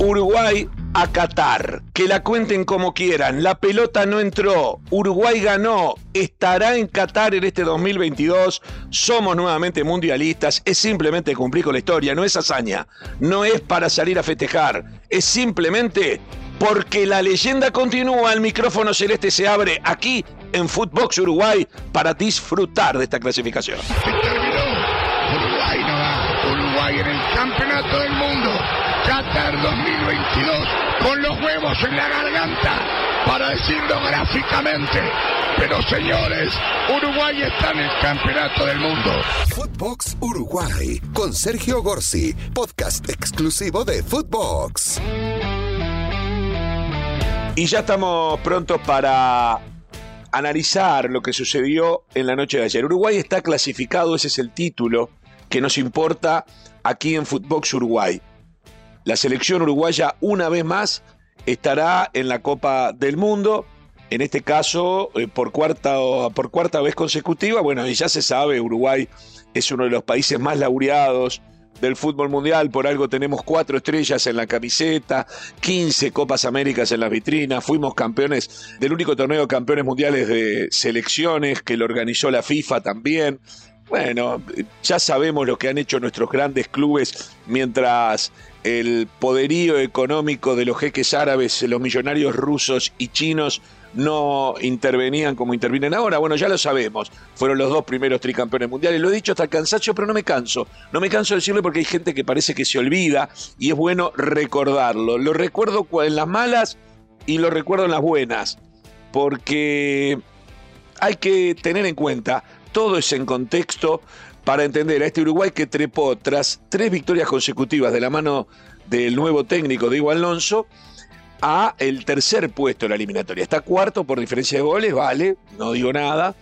Uruguay a Qatar. Que la cuenten como quieran. La pelota no entró. Uruguay ganó. Estará en Qatar en este 2022. Somos nuevamente mundialistas. Es simplemente cumplir con la historia. No es hazaña. No es para salir a festejar. Es simplemente porque la leyenda continúa. El micrófono celeste se abre aquí en Footbox Uruguay para disfrutar de esta clasificación. Uruguay no va. Uruguay en el campeonato del mundo. Qatar 2022 con los huevos en la garganta para decirlo gráficamente. Pero señores, Uruguay está en el campeonato del mundo. Footbox Uruguay con Sergio Gorsi, podcast exclusivo de Footbox. Y ya estamos prontos para analizar lo que sucedió en la noche de ayer. Uruguay está clasificado, ese es el título que nos importa aquí en Footbox Uruguay. La selección uruguaya una vez más estará en la Copa del Mundo, en este caso eh, por, cuarta, por cuarta vez consecutiva. Bueno, y ya se sabe, Uruguay es uno de los países más laureados del fútbol mundial, por algo tenemos cuatro estrellas en la camiseta, 15 Copas Américas en las vitrinas, fuimos campeones del único torneo de campeones mundiales de selecciones que lo organizó la FIFA también. Bueno, ya sabemos lo que han hecho nuestros grandes clubes mientras el poderío económico de los jeques árabes, los millonarios rusos y chinos no intervenían como intervienen ahora. Bueno, ya lo sabemos. Fueron los dos primeros tricampeones mundiales. Lo he dicho hasta el cansancio, pero no me canso. No me canso de decirlo porque hay gente que parece que se olvida y es bueno recordarlo. Lo recuerdo en las malas y lo recuerdo en las buenas. Porque hay que tener en cuenta, todo es en contexto para entender a este Uruguay que trepó tras tres victorias consecutivas de la mano del nuevo técnico Diego Alonso a el tercer puesto en la eliminatoria. Está cuarto por diferencia de goles, vale, no digo nada,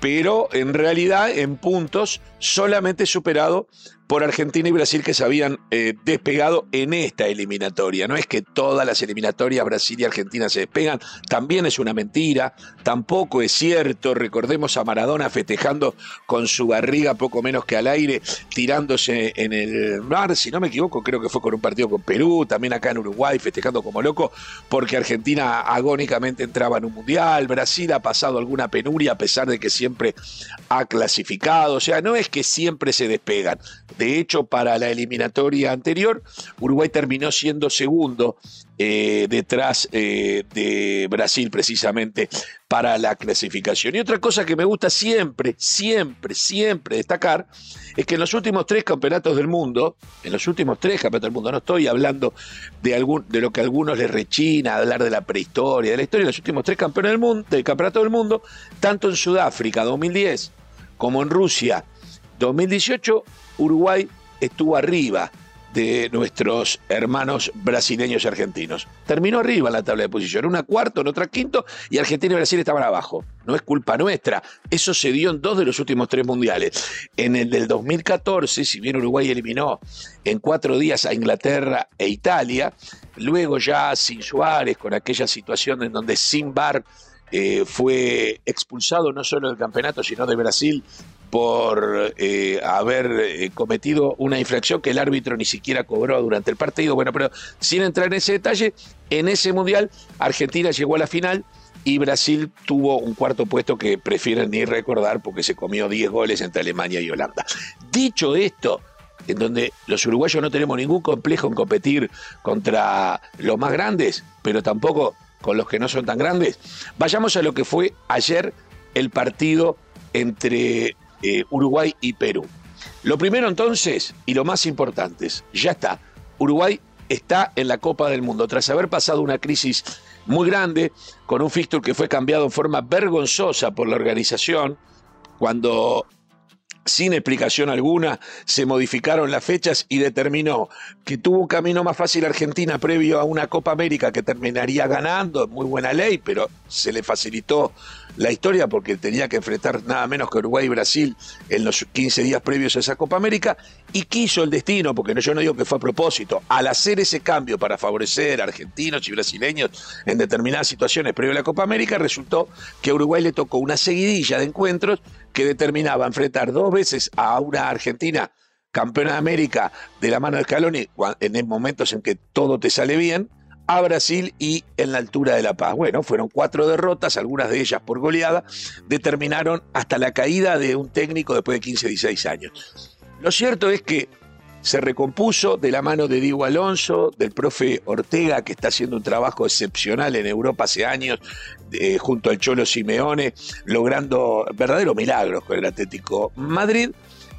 pero en realidad en puntos solamente superado por Argentina y Brasil que se habían eh, despegado en esta eliminatoria. No es que todas las eliminatorias Brasil y Argentina se despegan, también es una mentira, tampoco es cierto. Recordemos a Maradona festejando con su barriga poco menos que al aire, tirándose en el mar, si no me equivoco, creo que fue con un partido con Perú, también acá en Uruguay festejando como loco, porque Argentina agónicamente entraba en un mundial, Brasil ha pasado alguna penuria a pesar de que siempre ha clasificado, o sea, no es que siempre se despegan. De hecho, para la eliminatoria anterior, Uruguay terminó siendo segundo eh, detrás eh, de Brasil precisamente para la clasificación. Y otra cosa que me gusta siempre, siempre, siempre destacar es que en los últimos tres campeonatos del mundo, en los últimos tres campeonatos del mundo, no estoy hablando de, de lo que a algunos les rechina, hablar de la prehistoria, de la historia, de los últimos tres campeones del mundo, del campeonato del mundo, tanto en Sudáfrica 2010 como en Rusia 2018, Uruguay estuvo arriba de nuestros hermanos brasileños y argentinos. Terminó arriba en la tabla de posición, una cuarta, en otra quinto, y Argentina y Brasil estaban abajo. No es culpa nuestra. Eso se dio en dos de los últimos tres mundiales. En el del 2014, si bien Uruguay eliminó en cuatro días a Inglaterra e Italia, luego ya sin Suárez, con aquella situación en donde sin bar eh, fue expulsado no solo del campeonato, sino de Brasil por eh, haber eh, cometido una infracción que el árbitro ni siquiera cobró durante el partido. Bueno, pero sin entrar en ese detalle, en ese mundial Argentina llegó a la final y Brasil tuvo un cuarto puesto que prefieren ni recordar porque se comió 10 goles entre Alemania y Holanda. Dicho esto, en donde los uruguayos no tenemos ningún complejo en competir contra los más grandes, pero tampoco con los que no son tan grandes, vayamos a lo que fue ayer el partido entre eh, Uruguay y Perú. Lo primero entonces, y lo más importante, ya está, Uruguay está en la Copa del Mundo, tras haber pasado una crisis muy grande, con un fixture que fue cambiado en forma vergonzosa por la organización, cuando sin explicación alguna, se modificaron las fechas y determinó que tuvo un camino más fácil Argentina previo a una Copa América que terminaría ganando, muy buena ley, pero se le facilitó la historia porque tenía que enfrentar nada menos que Uruguay y Brasil en los 15 días previos a esa Copa América y quiso el destino, porque yo no digo que fue a propósito, al hacer ese cambio para favorecer a argentinos y brasileños en determinadas situaciones previo a la Copa América, resultó que a Uruguay le tocó una seguidilla de encuentros que determinaba enfrentar dos veces a una Argentina campeona de América de la mano de Scaloni en momentos en que todo te sale bien, a Brasil y en la altura de La Paz. Bueno, fueron cuatro derrotas, algunas de ellas por goleada, determinaron hasta la caída de un técnico después de 15, 16 años. Lo cierto es que se recompuso de la mano de Diego Alonso, del profe Ortega, que está haciendo un trabajo excepcional en Europa hace años, junto al Cholo Simeone, logrando verdaderos milagros con el Atlético Madrid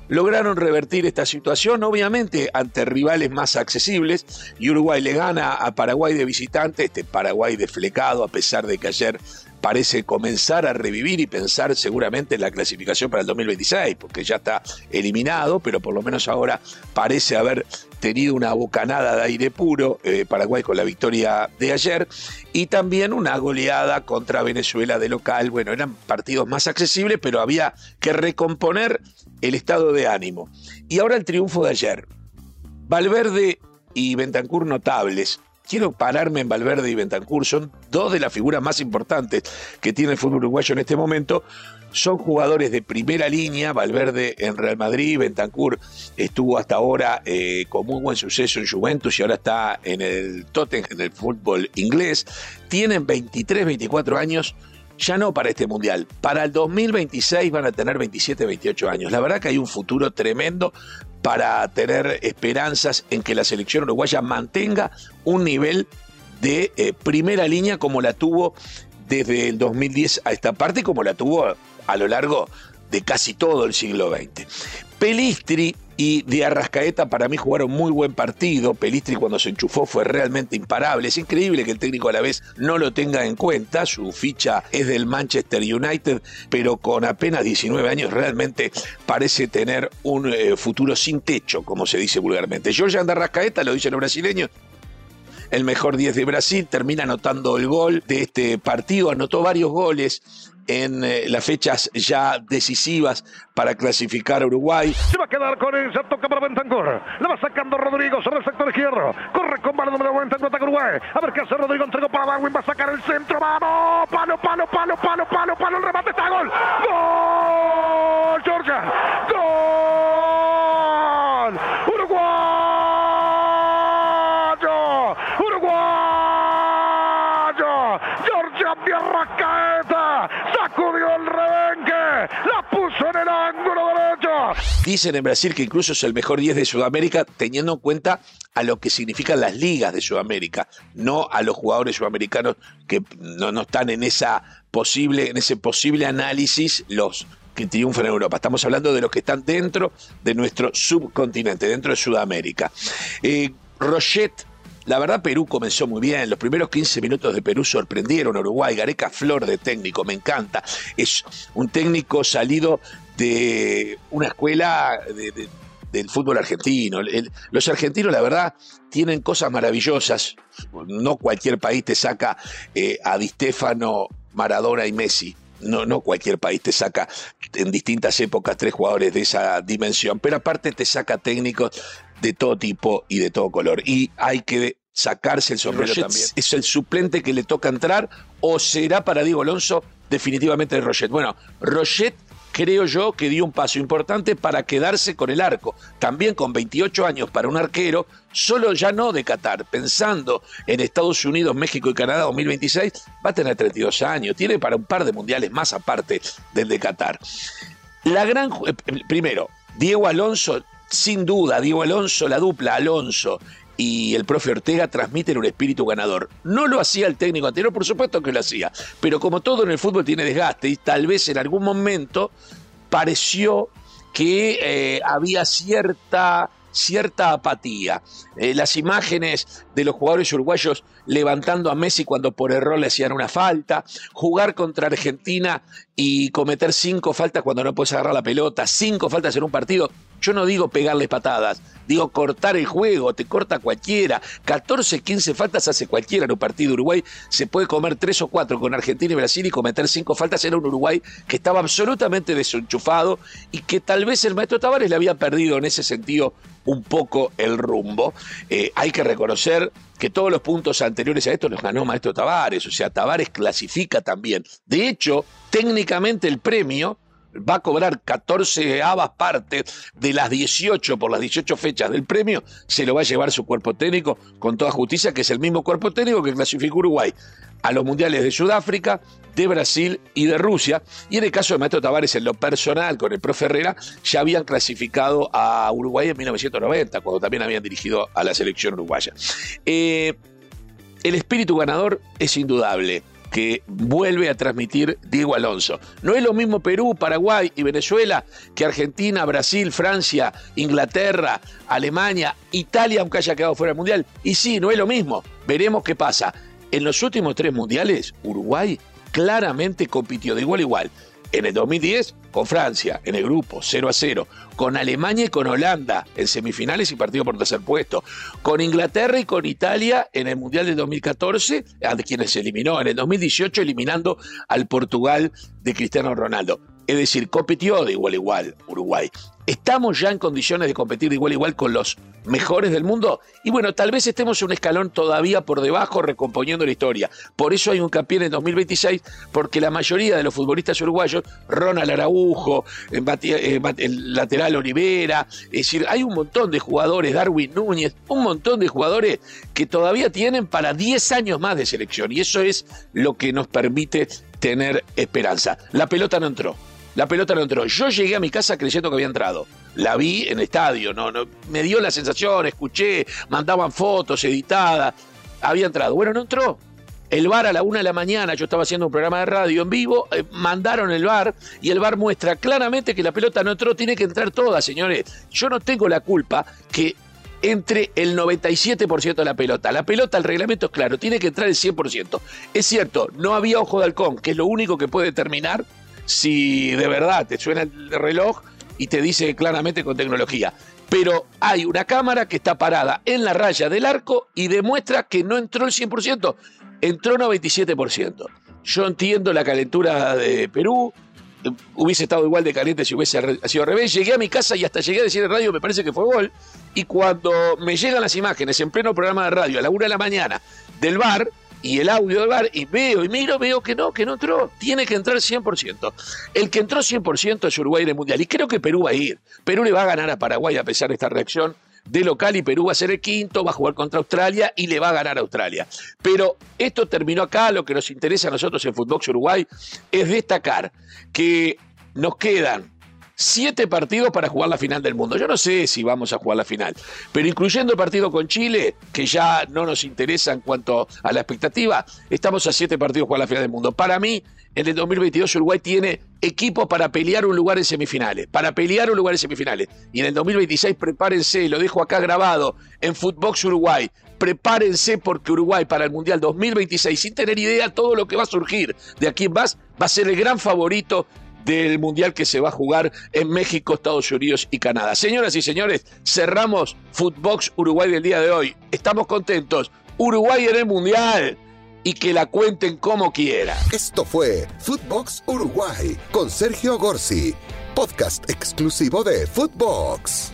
lograron revertir esta situación, obviamente ante rivales más accesibles, y Uruguay le gana a Paraguay de visitante, este Paraguay desflecado, a pesar de que ayer parece comenzar a revivir y pensar seguramente en la clasificación para el 2026, porque ya está eliminado, pero por lo menos ahora parece haber tenido una bocanada de aire puro, eh, Paraguay con la victoria de ayer, y también una goleada contra Venezuela de local. Bueno, eran partidos más accesibles, pero había que recomponer el estado de ánimo. Y ahora el triunfo de ayer. Valverde y Bentancur notables, quiero pararme en Valverde y Bentancur, son dos de las figuras más importantes que tiene el fútbol uruguayo en este momento. Son jugadores de primera línea, Valverde en Real Madrid, Bentancur estuvo hasta ahora eh, con muy buen suceso en Juventus y ahora está en el Tottenham del fútbol inglés. Tienen 23, 24 años, ya no para este mundial, para el 2026 van a tener 27, 28 años. La verdad que hay un futuro tremendo para tener esperanzas en que la selección uruguaya mantenga un nivel de eh, primera línea como la tuvo desde el 2010 a esta parte, como la tuvo a lo largo de casi todo el siglo XX. Pelistri y de Arrascaeta para mí jugaron muy buen partido. Pelistri cuando se enchufó fue realmente imparable. Es increíble que el técnico a la vez no lo tenga en cuenta. Su ficha es del Manchester United, pero con apenas 19 años realmente parece tener un eh, futuro sin techo, como se dice vulgarmente. De Arrascaeta, lo dicen los brasileños, el mejor 10 de Brasil, termina anotando el gol de este partido, anotó varios goles en eh, las fechas ya decisivas para clasificar a Uruguay. Se va a quedar con ella, toca para Bentancur. La va sacando Rodrigo sobre el sector izquierdo. Corre con balón número Bentancur, ataca Uruguay. A ver qué hace Rodrigo, entregó para Darwin, va a sacar el centro. ¡Vamos! Palo, palo, palo, palo, palo, palo. El remate está gol. ¡Gol! Georgia. ¡Gol! ¡Uruguayo! ¡Uruguayo! Georgia Pierracaeta sacudió el rebenque, la puso en el ángulo derecho. Dicen en Brasil que incluso es el mejor 10 de Sudamérica, teniendo en cuenta a lo que significan las ligas de Sudamérica, no a los jugadores sudamericanos que no, no están en esa posible, en ese posible análisis, los que triunfan en Europa. Estamos hablando de los que están dentro de nuestro subcontinente, dentro de Sudamérica. Eh, Roget la verdad, Perú comenzó muy bien. Los primeros 15 minutos de Perú sorprendieron a Uruguay. Gareca Flor de técnico, me encanta. Es un técnico salido de una escuela del fútbol argentino. los argentinos, la verdad, tienen cosas maravillosas. No cualquier país te saca eh, a Di Stefano, Maradona y Messi. No, no cualquier país te saca en distintas épocas tres jugadores de esa dimensión, pero aparte te saca técnicos de todo tipo y de todo color. Y hay que sacarse el sombrero también. ¿Es el suplente que le toca entrar o será para Diego Alonso definitivamente Roget? Bueno, Roget creo yo que dio un paso importante para quedarse con el arco. También con 28 años para un arquero, solo ya no de Qatar, pensando en Estados Unidos, México y Canadá 2026, va a tener 32 años, tiene para un par de mundiales más aparte del de Qatar. La gran eh, primero, Diego Alonso sin duda, Diego Alonso, la dupla Alonso y el profe Ortega transmiten un espíritu ganador. No lo hacía el técnico anterior, por supuesto que lo hacía, pero como todo en el fútbol tiene desgaste y tal vez en algún momento pareció que eh, había cierta cierta apatía. Eh, las imágenes de los jugadores uruguayos levantando a Messi cuando por error le hacían una falta, jugar contra Argentina y cometer cinco faltas cuando no puedes agarrar la pelota, cinco faltas en un partido, yo no digo pegarle patadas, digo cortar el juego, te corta cualquiera. 14, 15 faltas hace cualquiera en un partido. Uruguay se puede comer tres o cuatro con Argentina y Brasil y cometer cinco faltas. Era un Uruguay que estaba absolutamente desenchufado y que tal vez el maestro Tavares le había perdido en ese sentido un poco el rumbo. Eh, hay que reconocer que todos los puntos anteriores a esto los ganó Maestro Tavares, o sea, Tavares clasifica también. De hecho, técnicamente el premio va a cobrar 14 avas partes de las 18 por las 18 fechas del premio, se lo va a llevar su cuerpo técnico con toda justicia, que es el mismo cuerpo técnico que clasificó Uruguay a los mundiales de Sudáfrica, de Brasil y de Rusia. Y en el caso de Maestro Tavares, en lo personal, con el profe Herrera, ya habían clasificado a Uruguay en 1990, cuando también habían dirigido a la selección uruguaya. Eh, el espíritu ganador es indudable que vuelve a transmitir Diego Alonso. No es lo mismo Perú, Paraguay y Venezuela que Argentina, Brasil, Francia, Inglaterra, Alemania, Italia, aunque haya quedado fuera del Mundial. Y sí, no es lo mismo. Veremos qué pasa. En los últimos tres mundiales, Uruguay claramente compitió de igual a igual. En el 2010 con Francia en el grupo 0 a 0, con Alemania y con Holanda en semifinales y partido por tercer puesto, con Inglaterra y con Italia en el Mundial del 2014, a quienes se eliminó en el 2018 eliminando al Portugal de Cristiano Ronaldo. Es decir, compitió de igual a igual Uruguay. ¿Estamos ya en condiciones de competir de igual a igual con los mejores del mundo? Y bueno, tal vez estemos un escalón todavía por debajo recomponiendo la historia. Por eso hay un campeón en 2026, porque la mayoría de los futbolistas uruguayos, Ronald Araujo, el lateral Olivera, es decir, hay un montón de jugadores, Darwin Núñez, un montón de jugadores que todavía tienen para 10 años más de selección. Y eso es lo que nos permite tener esperanza. La pelota no entró la pelota no entró. Yo llegué a mi casa creyendo que había entrado. La vi en el estadio, no, no, me dio la sensación, escuché, mandaban fotos editadas. Había entrado. Bueno, no entró. El bar a la una de la mañana, yo estaba haciendo un programa de radio en vivo, eh, mandaron el bar y el bar muestra claramente que la pelota no entró, tiene que entrar toda, señores. Yo no tengo la culpa que entre el 97% de la pelota. La pelota, el reglamento es claro, tiene que entrar el 100%. Es cierto, no había ojo de halcón, que es lo único que puede determinar si de verdad te suena el reloj y te dice claramente con tecnología. Pero hay una cámara que está parada en la raya del arco y demuestra que no entró el 100%, entró 97%. Yo entiendo la calentura de Perú, hubiese estado igual de caliente si hubiese sido al revés. Llegué a mi casa y hasta llegué a decir en radio, me parece que fue gol. Y cuando me llegan las imágenes en pleno programa de radio a la una de la mañana del bar, y el audio del bar y veo y miro, veo que no, que no entró. Tiene que entrar 100%. El que entró 100% es Uruguay en el Mundial. Y creo que Perú va a ir. Perú le va a ganar a Paraguay a pesar de esta reacción de local y Perú va a ser el quinto, va a jugar contra Australia y le va a ganar a Australia. Pero esto terminó acá, lo que nos interesa a nosotros en Fútbol Uruguay es destacar que nos quedan siete partidos para jugar la final del mundo. Yo no sé si vamos a jugar la final, pero incluyendo el partido con Chile, que ya no nos interesa en cuanto a la expectativa, estamos a siete partidos para jugar la final del mundo. Para mí, en el 2022 Uruguay tiene equipo para pelear un lugar en semifinales, para pelear un lugar en semifinales. Y en el 2026 prepárense, lo dejo acá grabado en Footbox Uruguay. Prepárense porque Uruguay para el Mundial 2026, sin tener idea todo lo que va a surgir de aquí en más, va a ser el gran favorito del Mundial que se va a jugar en México, Estados Unidos y Canadá. Señoras y señores, cerramos Footbox Uruguay del día de hoy. Estamos contentos. Uruguay en el Mundial. Y que la cuenten como quiera. Esto fue Footbox Uruguay con Sergio Gorsi, podcast exclusivo de Footbox.